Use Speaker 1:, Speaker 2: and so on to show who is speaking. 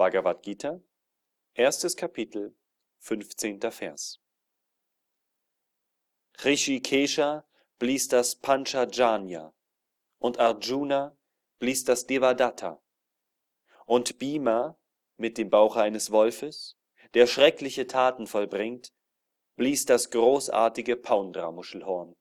Speaker 1: Bhagavad Gita, erstes Kapitel, 15. Vers. Rishikesha blies das Panchajanya und Arjuna blies das Devadatta. Und Bhima mit dem Bauche eines Wolfes, der schreckliche Taten vollbringt, blies das großartige Paundramuschelhorn